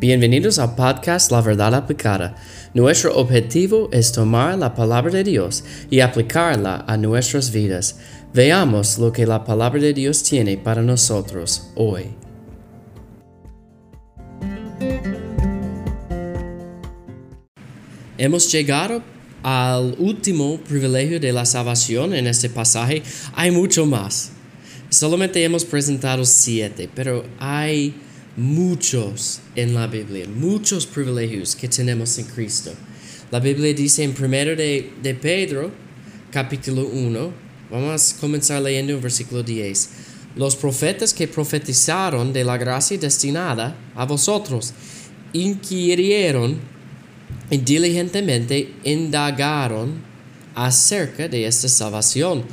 Bienvenidos al podcast La Verdad Aplicada. Nuestro objetivo es tomar la palabra de Dios y aplicarla a nuestras vidas. Veamos lo que la palabra de Dios tiene para nosotros hoy. Hemos llegado al último privilegio de la salvación en este pasaje. Hay mucho más. Solamente hemos presentado siete, pero hay muchos en la Biblia, muchos privilegios que tenemos en Cristo. La Biblia dice en 1 de, de Pedro, capítulo 1, vamos a comenzar leyendo el versículo 10. Los profetas que profetizaron de la gracia destinada a vosotros inquirieron y diligentemente indagaron acerca de esta salvación,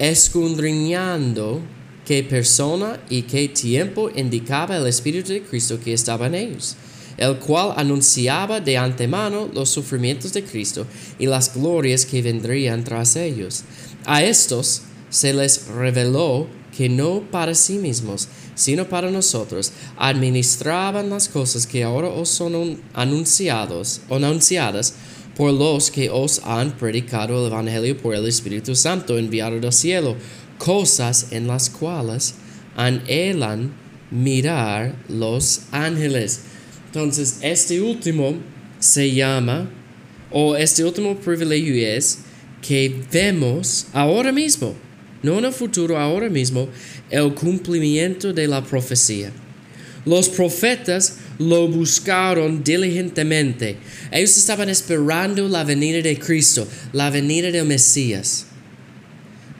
escudriñando qué persona y qué tiempo indicaba el Espíritu de Cristo que estaba en ellos, el cual anunciaba de antemano los sufrimientos de Cristo y las glorias que vendrían tras ellos. A estos se les reveló que no para sí mismos, sino para nosotros, administraban las cosas que ahora os son anunciados, anunciadas por los que os han predicado el Evangelio por el Espíritu Santo enviado del cielo, cosas en las cuales anhelan mirar los ángeles. Entonces, este último se llama, o este último privilegio es que vemos ahora mismo, no en el futuro, ahora mismo, el cumplimiento de la profecía. Los profetas lo buscaron diligentemente. Ellos estaban esperando la venida de Cristo, la venida del Mesías.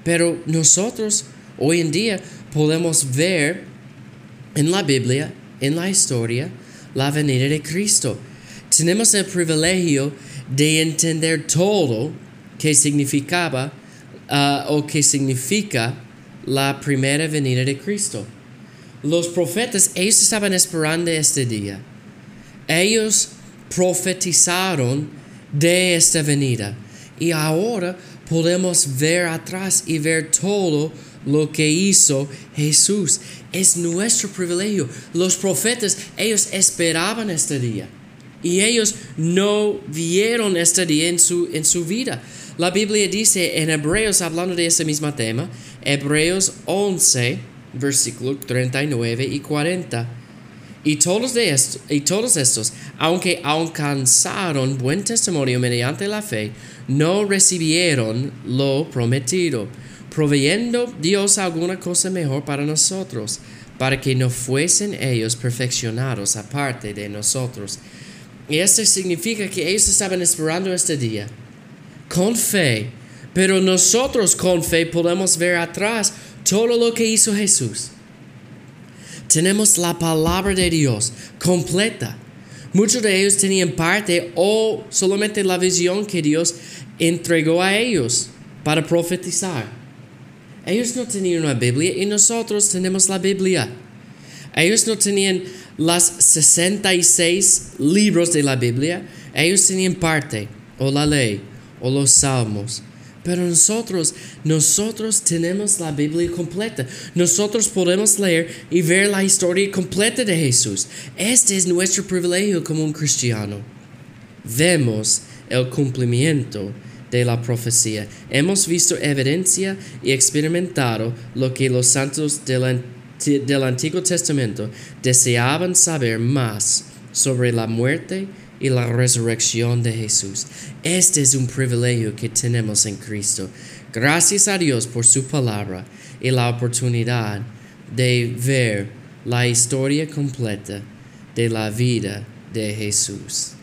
Pero nosotros hoy en día podemos ver en la Biblia, en la historia, la venida de Cristo. Tenemos el privilegio de entender todo que significaba uh, o que significa la primera venida de Cristo. Los profetas, ellos estaban esperando este día. Ellos profetizaron de esta venida. Y ahora podemos ver atrás y ver todo lo que hizo Jesús. Es nuestro privilegio. Los profetas, ellos esperaban este día. Y ellos no vieron este día en su, en su vida. La Biblia dice en Hebreos, hablando de ese mismo tema, Hebreos 11, versículo 39 y 40. Y todos, de estos, estos, aunque alcanzaron buen testimonio mediante la fe, no recibieron lo prometido, proveyendo Dios alguna cosa mejor para nosotros, para que no fuesen ellos perfeccionados aparte de nosotros. Y esto significa que ellos estaban esperando este día, con fe, pero nosotros con fe podemos ver atrás todo lo que hizo Jesús tenemos la palabra de Dios completa. Muchos de ellos tenían parte o solamente la visión que Dios entregó a ellos para profetizar. Ellos no tenían una Biblia y nosotros tenemos la Biblia. Ellos no tenían las 66 libros de la Biblia. Ellos tenían parte o la ley o los salmos. Pero nosotros, nosotros tenemos la Biblia completa. Nosotros podemos leer y ver la historia completa de Jesús. Este es nuestro privilegio como un cristiano. Vemos el cumplimiento de la profecía. Hemos visto evidencia y experimentado lo que los santos del, del Antiguo Testamento deseaban saber más sobre la muerte y la resurrección de Jesús. Este es un privilegio que tenemos en Cristo. Gracias a Dios por su palabra y la oportunidad de ver la historia completa de la vida de Jesús.